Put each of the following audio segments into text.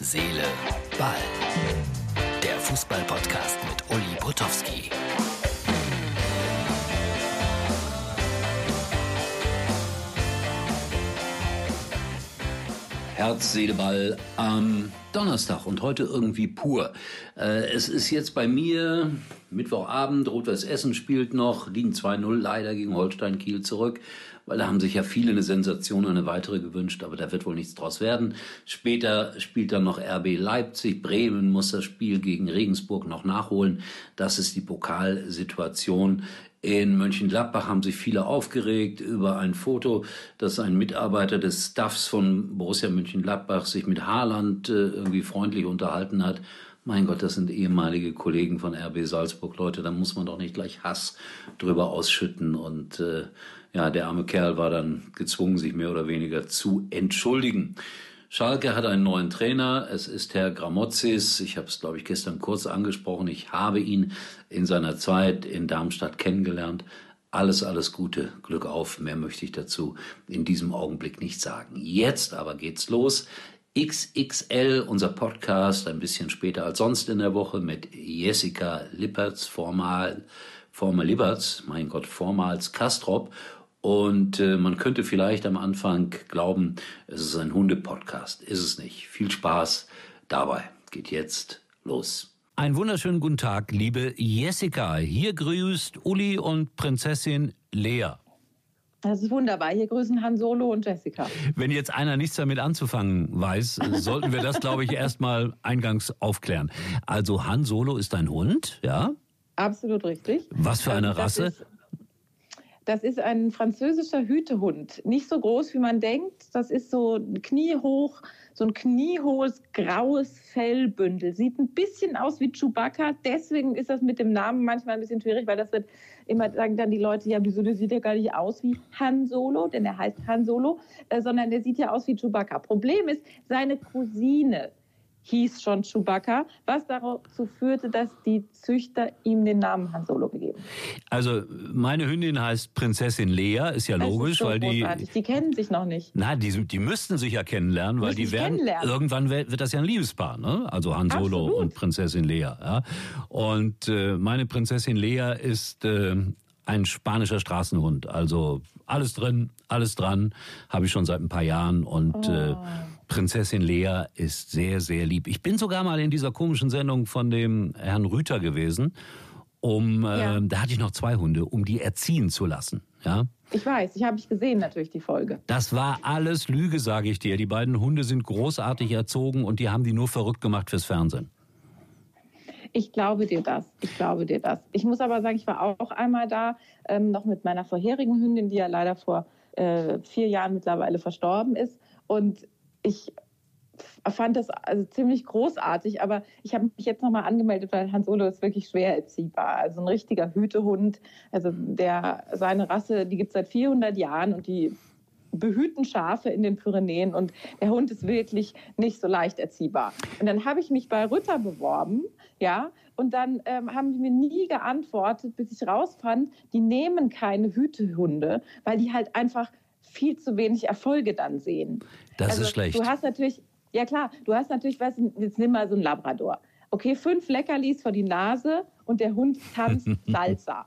Seele, Ball. Der Fußball-Podcast mit Uli Potowski. Herz, Seele, Ball am Donnerstag und heute irgendwie pur. Äh, es ist jetzt bei mir Mittwochabend, Rot-Weiß Essen spielt noch, liegen 2-0 leider gegen Holstein Kiel zurück, weil da haben sich ja viele eine Sensation und eine weitere gewünscht, aber da wird wohl nichts draus werden. Später spielt dann noch RB Leipzig, Bremen muss das Spiel gegen Regensburg noch nachholen. Das ist die Pokalsituation. In Mönchengladbach haben sich viele aufgeregt über ein Foto, dass ein Mitarbeiter des Staffs von Borussia Mönchengladbach sich mit Haaland äh, irgendwie freundlich unterhalten hat. Mein Gott, das sind ehemalige Kollegen von RB Salzburg, Leute, da muss man doch nicht gleich Hass drüber ausschütten. Und äh, ja, der arme Kerl war dann gezwungen, sich mehr oder weniger zu entschuldigen. Schalke hat einen neuen Trainer. Es ist Herr Gramozis. Ich habe es, glaube ich, gestern kurz angesprochen. Ich habe ihn in seiner Zeit in Darmstadt kennengelernt. Alles, alles Gute, Glück auf. Mehr möchte ich dazu in diesem Augenblick nicht sagen. Jetzt aber geht's los. XXL, unser Podcast, ein bisschen später als sonst in der Woche mit Jessica Lippertz, formal, formal Lippertz, mein Gott, vormals Kastrop und äh, man könnte vielleicht am Anfang glauben, es ist ein Hunde-Podcast. Ist es nicht. Viel Spaß dabei. Geht jetzt los. Einen wunderschönen guten Tag, liebe Jessica. Hier grüßt Uli und Prinzessin Lea. Das ist wunderbar. Hier grüßen Han Solo und Jessica. Wenn jetzt einer nichts damit anzufangen weiß, sollten wir das, glaube ich, erstmal eingangs aufklären. Also Han Solo ist ein Hund, ja? Absolut richtig. Was für eine Rasse? Das ist, ein französischer Hütehund. Nicht so groß, wie man denkt. Das ist so kniehoch, so ein kniehohes graues Fellbündel. Sieht ein bisschen aus wie Chewbacca. Deswegen ist das mit dem Namen manchmal ein bisschen schwierig, weil das wird immer sagen dann die Leute, ja, wieso, der sieht ja gar nicht aus wie Han Solo, denn er heißt Han Solo, äh, sondern der sieht ja aus wie Chewbacca. Problem ist, seine Cousine hieß schon Chewbacca, was dazu führte, dass die Züchter ihm den Namen Han Solo gegeben. Also meine Hündin heißt Prinzessin Lea, ist ja logisch, ist so weil die die kennen sich noch nicht. Na, die, die müssten sich ja kennenlernen, weil die werden irgendwann wird das ja ein Liebespaar, ne? Also Han Solo Absolut. und Prinzessin Lea. Ja? Und äh, meine Prinzessin Lea ist äh, ein spanischer Straßenhund. Also alles drin, alles dran, habe ich schon seit ein paar Jahren und äh, oh. äh, Prinzessin Lea ist sehr, sehr lieb. Ich bin sogar mal in dieser komischen Sendung von dem Herrn Rüter gewesen, um, ja. äh, da hatte ich noch zwei Hunde, um die erziehen zu lassen. Ja. Ich weiß, ich habe ich gesehen natürlich die Folge. Das war alles Lüge, sage ich dir. Die beiden Hunde sind großartig erzogen und die haben die nur verrückt gemacht fürs Fernsehen. Ich glaube dir das. Ich glaube dir das. Ich muss aber sagen, ich war auch einmal da, ähm, noch mit meiner vorherigen Hündin, die ja leider vor äh, vier Jahren mittlerweile verstorben ist. Und ich fand das also ziemlich großartig, aber ich habe mich jetzt nochmal angemeldet, weil Hans Olo ist wirklich schwer erziehbar. Also ein richtiger Hütehund, also der, seine Rasse, die gibt es seit 400 Jahren und die behüten Schafe in den Pyrenäen und der Hund ist wirklich nicht so leicht erziehbar. Und dann habe ich mich bei Rütter beworben, ja, und dann ähm, haben die mir nie geantwortet, bis ich rausfand, die nehmen keine Hütehunde, weil die halt einfach viel zu wenig Erfolge dann sehen. Das also, ist schlecht. Du hast natürlich, ja klar, du hast natürlich, was, jetzt nimm mal so einen Labrador. Okay, fünf Leckerlis vor die Nase und der Hund tanzt Salsa.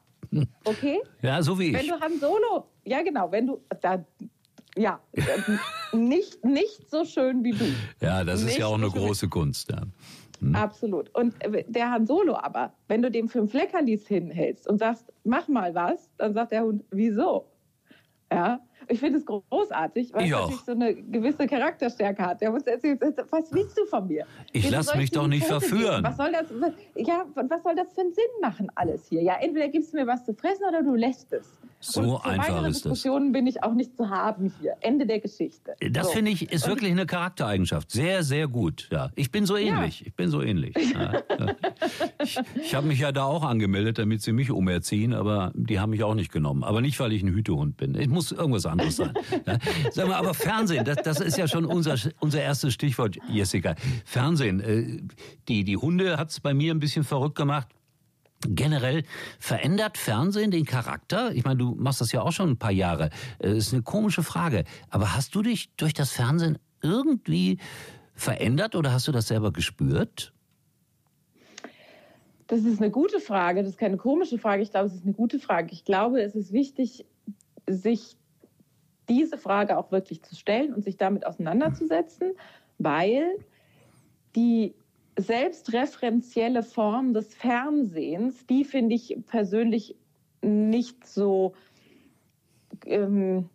Okay? Ja, so wie ich. Wenn du Han Solo, ja genau, wenn du, da, ja, nicht, nicht so schön wie du. Ja, das nicht ist ja auch eine so große Kunst. Ja. Hm. Absolut. Und der Han Solo aber, wenn du dem fünf Leckerlis hinhältst und sagst, mach mal was, dann sagt der Hund, wieso? Ja, ich finde es großartig, weil es natürlich so eine gewisse Charakterstärke hat. Der muss erzählen, was willst du von mir? Ich lasse mich doch nicht Punkte verführen. Was soll, das, was, ja, was soll das für einen Sinn machen, alles hier? Ja, entweder gibst du mir was zu fressen oder du lässt es. So und einfach ist Diskussionen bin ich auch nicht zu haben hier. Ende der Geschichte. Das so. finde ich ist wirklich eine Charaktereigenschaft. Sehr, sehr gut. Ja, ich bin so ähnlich. Ja. Ich bin so ähnlich. Ja. ich, ich habe mich ja da auch angemeldet, damit sie mich umerziehen, aber die haben mich auch nicht genommen. Aber nicht, weil ich ein Hütehund bin. Ich muss irgendwas anderes sein. Ja. Sag mal, aber Fernsehen, das, das ist ja schon unser unser erstes Stichwort, Jessica. Fernsehen. Äh, die die Hunde hat's bei mir ein bisschen verrückt gemacht. Generell verändert Fernsehen den Charakter? Ich meine, du machst das ja auch schon ein paar Jahre. Das äh, ist eine komische Frage. Aber hast du dich durch das Fernsehen irgendwie verändert oder hast du das selber gespürt? Das ist eine gute Frage. Das ist keine komische Frage. Ich glaube, es ist eine gute Frage. Ich glaube, es ist wichtig, sich diese Frage auch wirklich zu stellen und sich damit auseinanderzusetzen, weil die selbstreferenzielle Form des Fernsehens, die finde ich persönlich nicht so, ähm,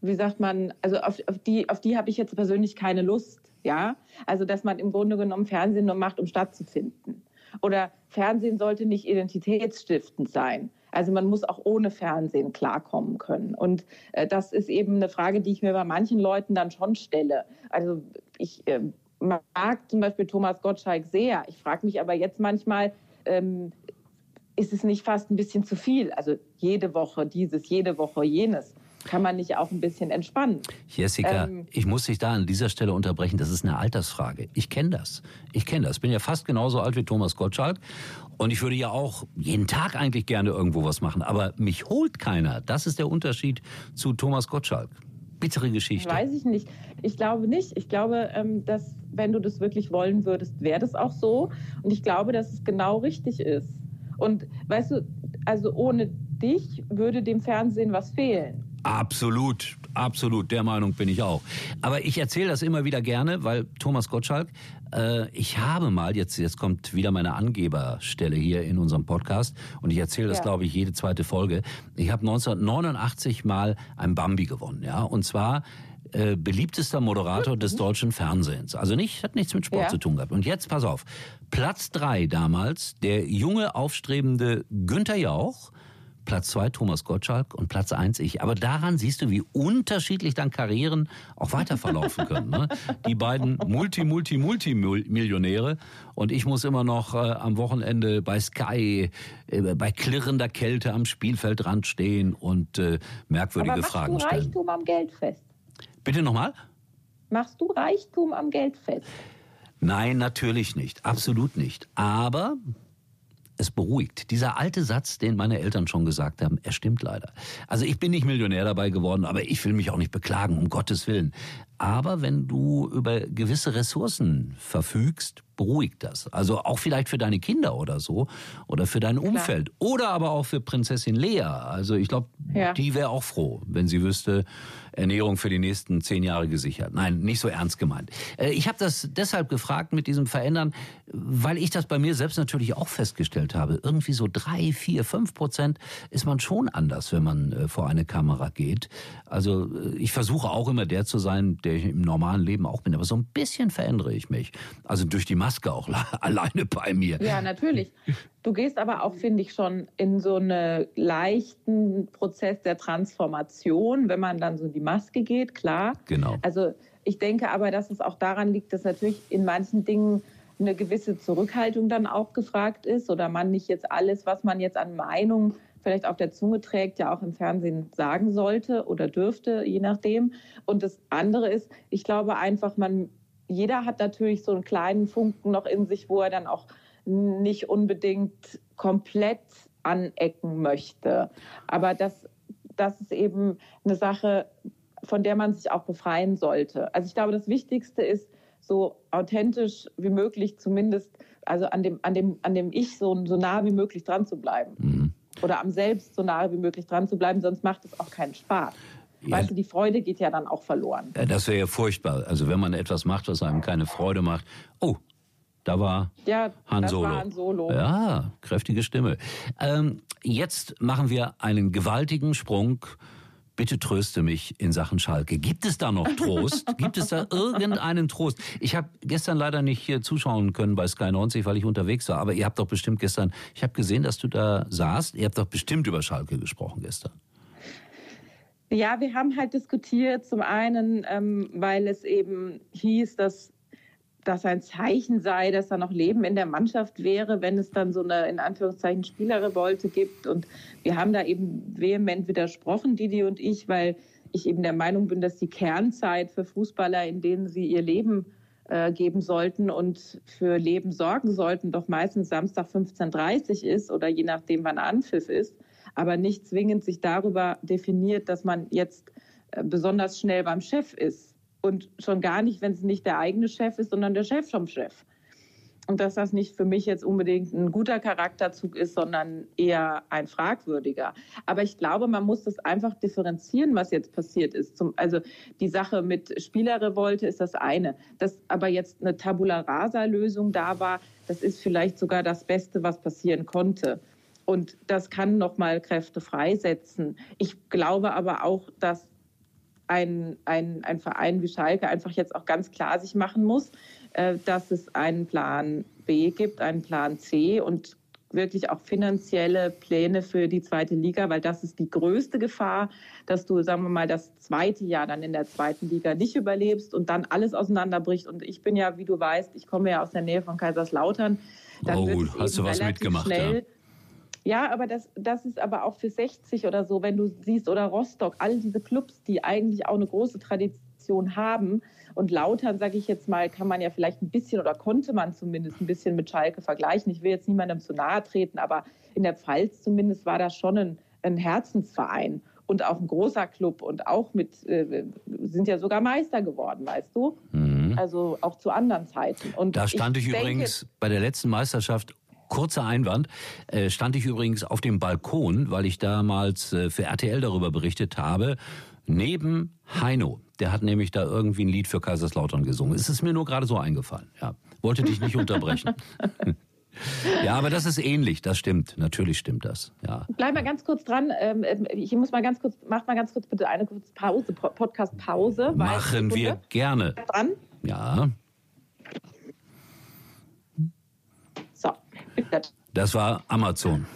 wie sagt man, also auf, auf die, auf die habe ich jetzt persönlich keine Lust. Ja, also dass man im Grunde genommen Fernsehen nur macht, um stattzufinden. Oder Fernsehen sollte nicht identitätsstiftend sein. Also man muss auch ohne Fernsehen klarkommen können. Und äh, das ist eben eine Frage, die ich mir bei manchen Leuten dann schon stelle. Also ich äh, mag zum Beispiel Thomas Gottschalk sehr. Ich frage mich aber jetzt manchmal, ähm, ist es nicht fast ein bisschen zu viel? Also jede Woche dieses, jede Woche jenes kann man nicht auch ein bisschen entspannen? Jessica, ähm, ich muss dich da an dieser Stelle unterbrechen. Das ist eine Altersfrage. Ich kenne das. Ich kenne das. Bin ja fast genauso alt wie Thomas Gottschalk. Und ich würde ja auch jeden Tag eigentlich gerne irgendwo was machen. Aber mich holt keiner. Das ist der Unterschied zu Thomas Gottschalk. Bittere Geschichte. Weiß ich nicht. Ich glaube nicht. Ich glaube, ähm, dass wenn du das wirklich wollen würdest, wäre das auch so. Und ich glaube, dass es genau richtig ist. Und weißt du, also ohne dich würde dem Fernsehen was fehlen. Absolut, absolut, der Meinung bin ich auch. Aber ich erzähle das immer wieder gerne, weil Thomas Gottschalk, äh, ich habe mal, jetzt, jetzt kommt wieder meine Angeberstelle hier in unserem Podcast und ich erzähle das, ja. glaube ich, jede zweite Folge. Ich habe 1989 mal ein Bambi gewonnen, ja, und zwar äh, beliebtester Moderator des deutschen Fernsehens. Also nicht, hat nichts mit Sport ja. zu tun gehabt. Und jetzt pass auf. Platz drei damals, der junge, aufstrebende Günther Jauch Platz zwei Thomas Gottschalk und Platz eins ich. Aber daran siehst du, wie unterschiedlich dann Karrieren auch weiter verlaufen können. Ne? Die beiden Multi, Multi, Multi-Millionäre und ich muss immer noch äh, am Wochenende bei Sky äh, bei klirrender Kälte am Spielfeldrand stehen und äh, merkwürdige Aber Fragen stellen. Machst du Reichtum am Geld fest? Bitte nochmal? Machst du Reichtum am Geld fest? Nein, natürlich nicht. Absolut nicht. Aber es beruhigt. Dieser alte Satz, den meine Eltern schon gesagt haben, er stimmt leider. Also ich bin nicht Millionär dabei geworden, aber ich will mich auch nicht beklagen, um Gottes Willen. Aber wenn du über gewisse Ressourcen verfügst, beruhigt das. Also auch vielleicht für deine Kinder oder so oder für dein Umfeld Klar. oder aber auch für Prinzessin Lea. Also ich glaube, ja. die wäre auch froh, wenn sie wüsste, Ernährung für die nächsten zehn Jahre gesichert. Nein, nicht so ernst gemeint. Äh, ich habe das deshalb gefragt mit diesem Verändern, weil ich das bei mir selbst natürlich auch festgestellt habe. Irgendwie so drei, vier, fünf Prozent ist man schon anders, wenn man äh, vor eine Kamera geht. Also äh, ich versuche auch immer der zu sein, der ich im normalen Leben auch bin. Aber so ein bisschen verändere ich mich. Also durch die Maske auch alleine bei mir. Ja, natürlich. Du gehst aber auch, finde ich, schon in so einen leichten Prozess der Transformation, wenn man dann so in die Maske geht, klar. Genau. Also ich denke aber, dass es auch daran liegt, dass natürlich in manchen Dingen eine gewisse Zurückhaltung dann auch gefragt ist oder man nicht jetzt alles, was man jetzt an Meinung vielleicht auf der Zunge trägt, ja auch im Fernsehen sagen sollte oder dürfte, je nachdem. Und das andere ist, ich glaube einfach, man, jeder hat natürlich so einen kleinen Funken noch in sich, wo er dann auch nicht unbedingt komplett anecken möchte. Aber das, das ist eben eine Sache, von der man sich auch befreien sollte. Also ich glaube, das Wichtigste ist, so authentisch wie möglich zumindest, also an dem, an dem, an dem Ich so, so nah wie möglich dran zu bleiben. Mhm oder am Selbst so nahe wie möglich dran zu bleiben, sonst macht es auch keinen Spaß. Ja. Weißt du, die Freude geht ja dann auch verloren. Das wäre ja furchtbar. Also wenn man etwas macht, was einem keine Freude macht. Oh, da war ja, Han Solo. War Han Solo. Ja, kräftige Stimme. Ähm, jetzt machen wir einen gewaltigen Sprung bitte tröste mich in Sachen Schalke. Gibt es da noch Trost? Gibt es da irgendeinen Trost? Ich habe gestern leider nicht hier zuschauen können bei Sky 90, weil ich unterwegs war. Aber ihr habt doch bestimmt gestern, ich habe gesehen, dass du da saßt. Ihr habt doch bestimmt über Schalke gesprochen gestern. Ja, wir haben halt diskutiert. Zum einen, ähm, weil es eben hieß, dass das ein Zeichen sei, dass da noch Leben in der Mannschaft wäre, wenn es dann so eine in Anführungszeichen Spielerrevolte gibt. Und wir haben da eben vehement widersprochen, Didi und ich, weil ich eben der Meinung bin, dass die Kernzeit für Fußballer, in denen sie ihr Leben äh, geben sollten und für Leben sorgen sollten, doch meistens Samstag 15.30 Uhr ist oder je nachdem, wann Anpfiff ist, aber nicht zwingend sich darüber definiert, dass man jetzt äh, besonders schnell beim Chef ist Und schon gar nicht, wenn es nicht der eigene Chef ist, sondern der Chef vom Chef. Und dass das nicht für mich jetzt unbedingt ein guter Charakterzug ist, sondern eher ein fragwürdiger. Aber ich glaube, man muss das einfach differenzieren, was jetzt passiert ist. Zum, also die Sache mit Spielerrevolte ist das eine. Dass aber jetzt eine Tabula Rasa-Lösung da war, das ist vielleicht sogar das Beste, was passieren konnte. Und das kann nochmal Kräfte freisetzen. Ich glaube aber auch, dass ein, ein, ein Verein wie Schalke einfach jetzt auch ganz klar sich machen muss, äh, dass es einen Plan B gibt, einen Plan C und wirklich auch finanzielle Pläne für die zweite Liga, weil das ist die größte Gefahr, dass du, sagen wir mal, das zweite Jahr dann in der zweiten Liga nicht überlebst und dann alles auseinanderbricht. Und ich bin ja, wie du weißt, ich komme ja aus der Nähe von Kaiserslautern. Dann oh, hast du was mitgemacht? Schnell, ja. Ja, aber das, das ist aber auch für 60 oder so, wenn du siehst, oder Rostock, all diese Clubs, die eigentlich auch eine große Tradition haben. Und Lautern, sage ich jetzt mal, kann man ja vielleicht ein bisschen oder konnte man zumindest ein bisschen mit Schalke vergleichen. Ich will jetzt niemandem zu nahe treten, aber in der Pfalz zumindest war das schon ein, ein Herzensverein und auch ein großer Club und auch mit, äh, sind ja sogar Meister geworden, weißt du? Mhm. Also auch zu anderen Zeiten. Und da stand ich, ich übrigens denke, bei der letzten Meisterschaft Kurzer Einwand, äh, stand ich übrigens auf dem Balkon, weil ich damals äh, für RTL darüber berichtet habe, neben Heino. Der hat nämlich da irgendwie ein Lied für Kaiserslautern gesungen. Es ist mir nur gerade so eingefallen. Ja, wollte dich nicht unterbrechen. Ja, aber das ist ähnlich, das stimmt. Natürlich stimmt das. Ja. Bleib mal ganz kurz dran. Ähm, ähm, ich muss mal ganz kurz, mach mal ganz kurz bitte eine kurze Pause, Podcast-Pause. Machen wir gerne. Dran? Ja. Das war Amazon.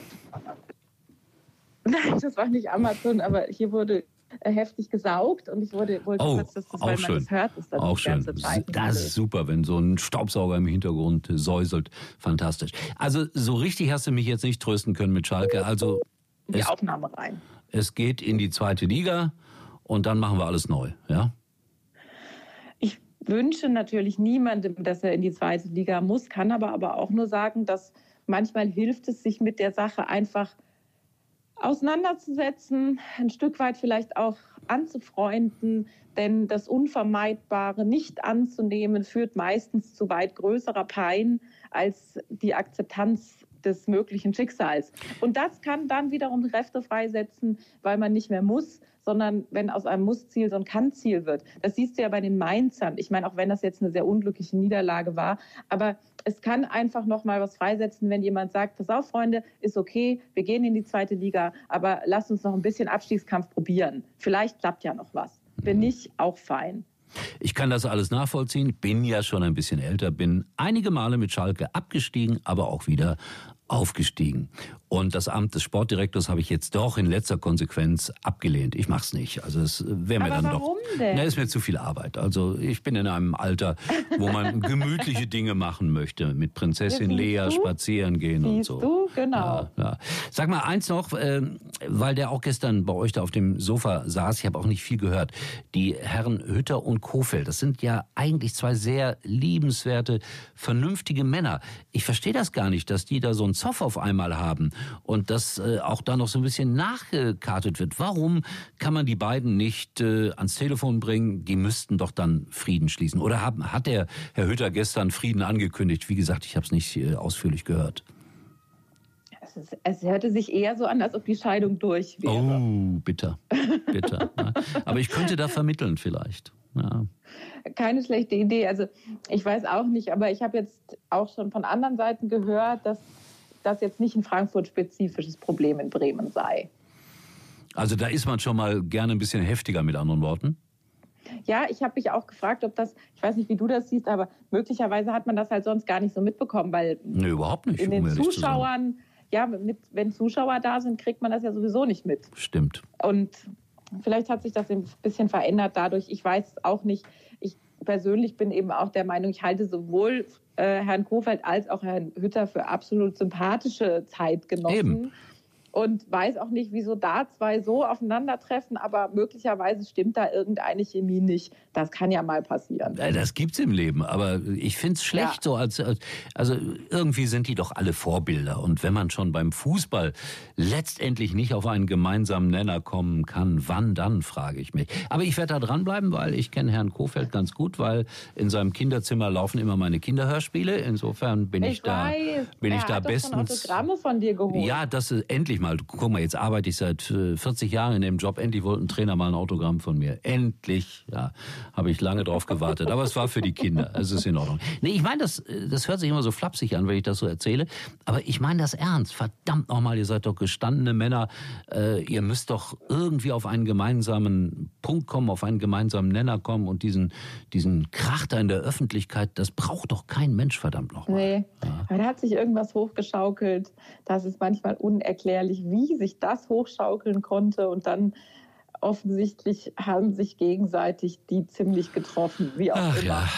Nein, das war nicht Amazon, aber hier wurde äh, heftig gesaugt und ich wurde, wollte oh, dass das, weil schön. man das hört, ist auch schön. Zeit das ist super, wenn so ein Staubsauger im Hintergrund säuselt. Fantastisch. Also so richtig hast du mich jetzt nicht trösten können mit Schalke. Also die es, Aufnahme rein. Es geht in die zweite Liga und dann machen wir alles neu, ja? Ich wünsche natürlich niemandem, dass er in die zweite Liga muss, kann aber aber auch nur sagen, dass manchmal hilft es, sich mit der Sache einfach auseinanderzusetzen, ein Stück weit vielleicht auch anzufreunden, denn das Unvermeidbare nicht anzunehmen führt meistens zu weit größerer Pein als die Akzeptanz des möglichen Schicksals. Und das kann dann wiederum Kräfte freisetzen, weil man nicht mehr muss, sondern wenn aus einem Muss-Ziel so ein Kann-Ziel wird. Das siehst du ja bei den Mainzern. Ich meine, auch wenn das jetzt eine sehr unglückliche Niederlage war, aber es kann einfach noch mal was freisetzen, wenn jemand sagt, pass auf, Freunde, ist okay, wir gehen in die zweite Liga, aber lasst uns noch ein bisschen Abstiegskampf probieren. Vielleicht klappt ja noch was. Wenn mhm. nicht, auch fein. Ich kann das alles nachvollziehen, bin ja schon ein bisschen älter, bin einige Male mit Schalke abgestiegen, aber auch wieder aufgestiegen. Und das Amt des Sportdirektors habe ich jetzt doch in letzter Konsequenz abgelehnt. Ich mache es nicht. Also es wäre mir dann warum doch. Denn? Na, ist mir zu viel Arbeit. Also ich bin in einem Alter, wo man gemütliche Dinge machen möchte, mit Prinzessin Lea du? spazieren gehen Siehst und so. Du? Genau. Ja, ja. Sag mal eins noch, äh, weil der auch gestern bei euch da auf dem Sofa saß. Ich habe auch nicht viel gehört. Die Herren Hütter und Kofeld, das sind ja eigentlich zwei sehr liebenswerte, vernünftige Männer. Ich verstehe das gar nicht, dass die da so ein Zoff auf einmal haben und dass äh, auch da noch so ein bisschen nachgekartet wird. Warum kann man die beiden nicht äh, ans Telefon bringen? Die müssten doch dann Frieden schließen. Oder haben, hat der Herr Hütter gestern Frieden angekündigt? Wie gesagt, ich habe es nicht äh, ausführlich gehört. Es, es, hörte sich eher so an, als ob die Scheidung durch wäre. Oh, bitter. Bitter. Aber ich könnte da vermitteln vielleicht. Ja. Keine schlechte Idee. Also ich weiß auch nicht, aber ich habe jetzt auch schon von anderen Seiten gehört, dass das jetzt nicht ein Frankfurt-spezifisches Problem in Bremen sei. Also da ist man schon mal gerne ein bisschen heftiger mit anderen Worten. Ja, ich habe mich auch gefragt, ob das, ich weiß nicht, wie du das siehst, aber möglicherweise hat man das halt sonst gar nicht so mitbekommen, weil nee, überhaupt nicht, in den um Zuschauern, ja, mit, wenn Zuschauer da sind, kriegt man das ja sowieso nicht mit. Stimmt. Und vielleicht hat sich das ein bisschen verändert dadurch. Ich weiß auch nicht. Ich persönlich bin eben auch der Meinung, ich halte sowohl äh, Herrn Kofeld als auch Herrn Hütter für absolut sympathische Zeitgenossen. Eben. Und weiß auch nicht, wieso da zwei so aufeinandertreffen, aber möglicherweise stimmt da irgendeine Chemie nicht. Das kann ja mal passieren. Das gibt's im Leben, aber ich find's schlecht ja. so als, also irgendwie sind die doch alle Vorbilder und wenn man schon beim Fußball letztendlich nicht auf einen gemeinsamen Nenner kommen kann, wann dann, frage ich mich. Aber ich werde da dranbleiben, weil ich kenne Herrn Kofeld ganz gut, weil in seinem Kinderzimmer laufen immer meine Kinderhörspiele. Insofern bin ich, ich da, weiß. bin er ich da bestens. Autogramme von dir geholt. Ja, das ist endlich endlich mal, guck mal, jetzt arbeite ich seit 40 äh, Jahren in dem Job, endlich wollte ein Trainer mal ein Autogramm von mir. Endlich, ja, habe ich lange drauf gewartet. Aber es war für die Kinder, es ist in Ordnung. Nee, ich meine, das, das hört sich immer so flapsig an, wenn ich das so erzähle, aber ich meine das ernst. Verdammt nochmal, ihr seid doch gestandene Männer, äh, ihr müsst doch irgendwie auf einen gemeinsamen Punkt kommen, auf einen gemeinsamen Nenner kommen und diesen, diesen Krach da in der Öffentlichkeit, das braucht doch kein Mensch, verdammt nochmal. Nee, ja. da hat sich irgendwas hochgeschaukelt, das ist manchmal unerklärlich unerklärlich, wie sich das hochschaukeln konnte und dann offensichtlich haben sich gegenseitig die ziemlich getroffen, wie auch Ach immer. Ja,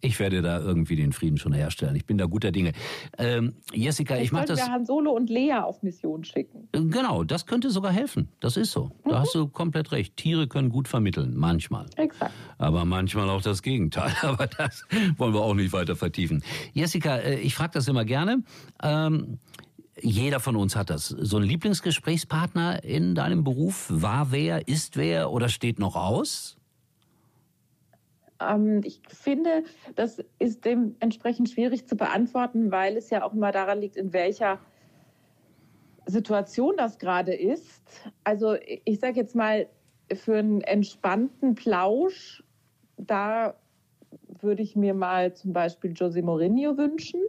ich werde da irgendwie den Frieden schon herstellen. Ich bin da guter Dinge. Ähm, Jessica, Vielleicht ich mache das. Wir Han Solo und Lea auf Mission schicken. Genau, das könnte sogar helfen. Das ist so. Da mhm. hast du komplett recht. Tiere können gut vermitteln, manchmal. Exakt. Aber manchmal auch das Gegenteil. Aber das wollen wir auch nicht weiter vertiefen. Jessica, äh, ich frage das immer gerne. Ähm, jeder von uns hat das. So ein Lieblingsgesprächspartner in deinem Beruf war wer, ist wer oder steht noch aus? Ähm, ich finde, das ist dementsprechend schwierig zu beantworten, weil es ja auch immer daran liegt, in welcher Situation das gerade ist. Also ich sage jetzt mal, für einen entspannten Plausch, da würde ich mir mal zum Beispiel José Mourinho wünschen.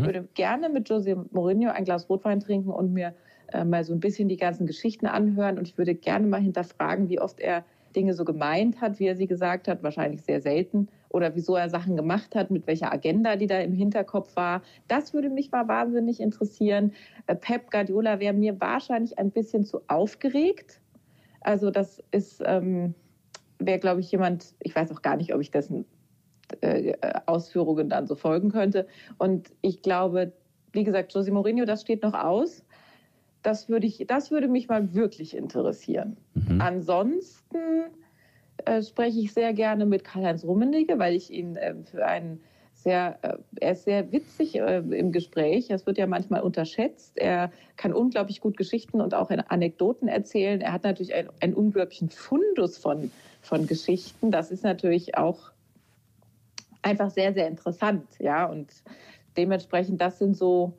Mhm. würde gerne mit José Mourinho ein Glas Rotwein trinken und mir äh, mal so ein bisschen die ganzen Geschichten anhören. Und ich würde gerne mal hinterfragen, wie oft er Dinge so gemeint hat, wie er sie gesagt hat, wahrscheinlich sehr selten, oder wieso er Sachen gemacht hat, mit welcher Agenda die da im Hinterkopf war. Das würde mich mal wahnsinnig interessieren. Äh, Pep Guardiola wäre mir wahrscheinlich ein bisschen zu aufgeregt. Also das ist, ähm, wäre, glaube ich, jemand, ich weiß auch gar nicht, ob ich dessen Ausführungen dann so folgen könnte. Und ich glaube, wie gesagt, José Mourinho, das steht noch aus. Das würde, ich, das würde mich mal wirklich interessieren. Mhm. Ansonsten äh, spreche ich sehr gerne mit Karl-Heinz Rummenigge, weil ich ihn äh, für einen sehr, äh, er ist sehr witzig äh, im Gespräch. Das wird ja manchmal unterschätzt. Er kann unglaublich gut Geschichten und auch Anekdoten erzählen. Er hat natürlich einen, einen unglaublichen Fundus von, von Geschichten. Das ist natürlich auch einfach sehr, sehr interessant. Ja, und dementsprechend, das sind so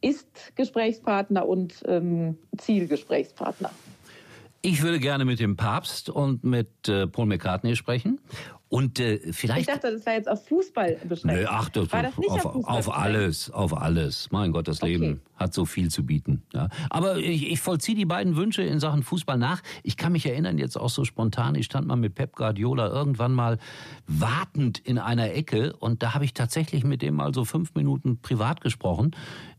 Ist-Gesprächspartner und ähm, Zielgesprächspartner. Ich würde gerne mit dem Papst und mit äh, Paul McCartney sprechen. Und äh, vielleicht. Ich dachte, das war jetzt auf Fußball beschränkt. Nee, ach, das, war das nicht auf, auf, auf alles, auf alles. Mein Gott, das okay. Leben hat so viel zu bieten. Ja. Aber ich, ich vollziehe die beiden Wünsche in Sachen Fußball nach. Ich kann mich erinnern, jetzt auch so spontan, ich stand mal mit Pep Guardiola irgendwann mal wartend in einer Ecke und da habe ich tatsächlich mit dem mal so fünf Minuten privat gesprochen.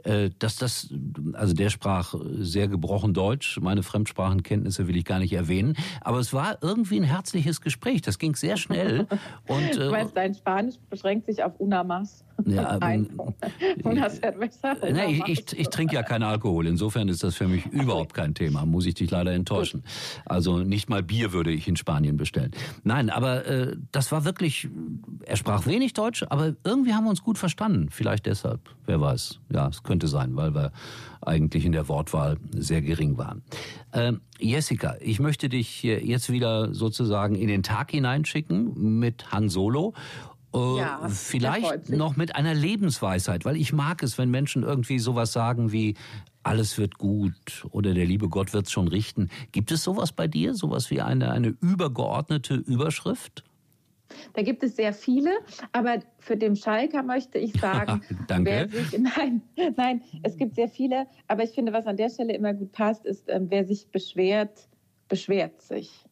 Äh, dass das, also der sprach sehr gebrochen Deutsch. Meine Fremdsprachenkenntnisse will ich gar nicht erwähnen. Aber es war irgendwie ein herzliches Gespräch. Das ging sehr schnell. Und, du meinst, dein Spanisch beschränkt sich auf una? Ja, ähm, ich, ich, ich trinke ja keinen Alkohol. Insofern ist das für mich überhaupt kein Thema. Muss ich dich leider enttäuschen. Also nicht mal Bier würde ich in Spanien bestellen. Nein, aber äh, das war wirklich, er sprach wenig Deutsch, aber irgendwie haben wir uns gut verstanden. Vielleicht deshalb, wer weiß. Ja, es könnte sein, weil wir eigentlich in der Wortwahl sehr gering waren. Ähm, Jessica, ich möchte dich jetzt wieder sozusagen in den Tag hineinschicken mit Han Solo äh, ja, vielleicht noch mit einer Lebensweisheit, weil ich mag es, wenn Menschen irgendwie sowas sagen wie alles wird gut oder der liebe Gott wird es schon richten. Gibt es sowas bei dir, sowas wie eine, eine übergeordnete Überschrift? Da gibt es sehr viele, aber für den Schalker möchte ich sagen, Danke. Sich, nein, nein, es gibt sehr viele, aber ich finde, was an der Stelle immer gut passt, ist, ähm, wer sich beschwert, beschwert sich.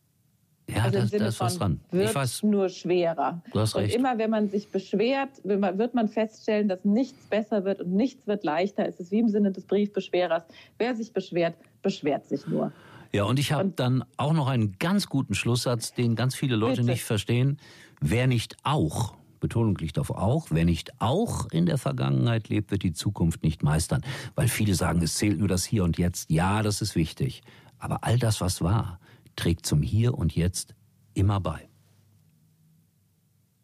Ja, also das, da ist was dran. Wird ich weiß, nur schwerer. Du hast recht. Und immer, wenn man sich beschwert, wird man feststellen, dass nichts besser wird und nichts wird leichter. Es ist wie im Sinne des Briefbeschwerers. Wer sich beschwert, beschwert sich nur. Ja, und ich habe dann auch noch einen ganz guten Schlusssatz, den ganz viele Leute bitte. nicht verstehen. Wer nicht auch Betonung liegt auf auch, wer nicht auch in der Vergangenheit lebt, wird die Zukunft nicht meistern. Weil viele sagen, es zählt nur das Hier und Jetzt. Ja, das ist wichtig. Aber all das, was war, trägt zum Hier und Jetzt immer bei.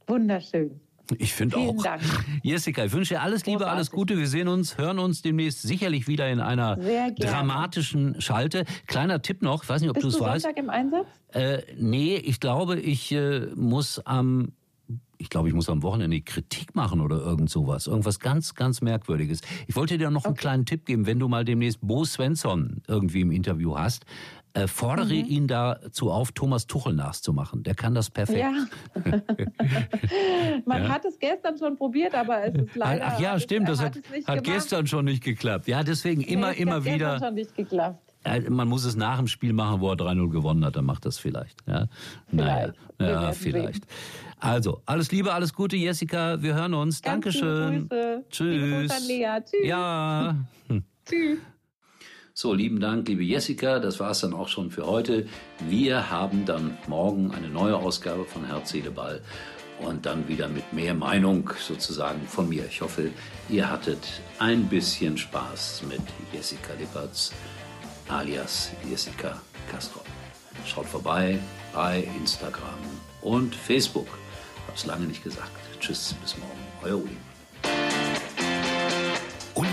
Wunderschön. Ich finde auch. Dank. Jessica, ich wünsche dir alles Liebe, Großartig. alles Gute. Wir sehen uns, hören uns demnächst sicherlich wieder in einer dramatischen Schalte. Kleiner Tipp noch, ich weiß nicht, ob du es weißt. Sonntag im Einsatz? Äh, nee, ich glaube, ich äh, muss am ich glaube, ich muss am Wochenende Kritik machen oder irgend sowas. Irgendwas ganz, ganz Merkwürdiges. Ich wollte dir noch okay. einen kleinen Tipp geben, wenn du mal demnächst Bo Svensson irgendwie im Interview hast. Äh, fordere mhm. ihn dazu auf, Thomas Tuchel nachzumachen. Der kann das perfekt. Ja. Man ja. hat es gestern schon probiert, aber es ist leider. Ach ja, stimmt, das hat, hat, hat gestern schon nicht geklappt. Ja, deswegen immer, nee, immer wieder. Schon nicht geklappt. Man muss es nach dem Spiel machen, wo er 3-0 gewonnen hat, dann macht das vielleicht. Ja, vielleicht. Naja, ja, vielleicht. Also, alles Liebe, alles Gute, Jessica. Wir hören uns. Ganz Dankeschön. Grüße. Tschüss. Tschüss. Tschüss. Ja. Tschüss. So, lieben Dank, liebe Jessica. Das war es dann auch schon für heute. Wir haben dann morgen eine neue Ausgabe von Herz, Seele, Ball. Und dann wieder mit mehr Meinung sozusagen von mir. Ich hoffe, ihr hattet ein bisschen Spaß mit Jessica Lippertz alias Jessica Castro. Schaut vorbei bei Instagram und Facebook. Hab's lange nicht gesagt. Tschüss, bis morgen. Euer Uli.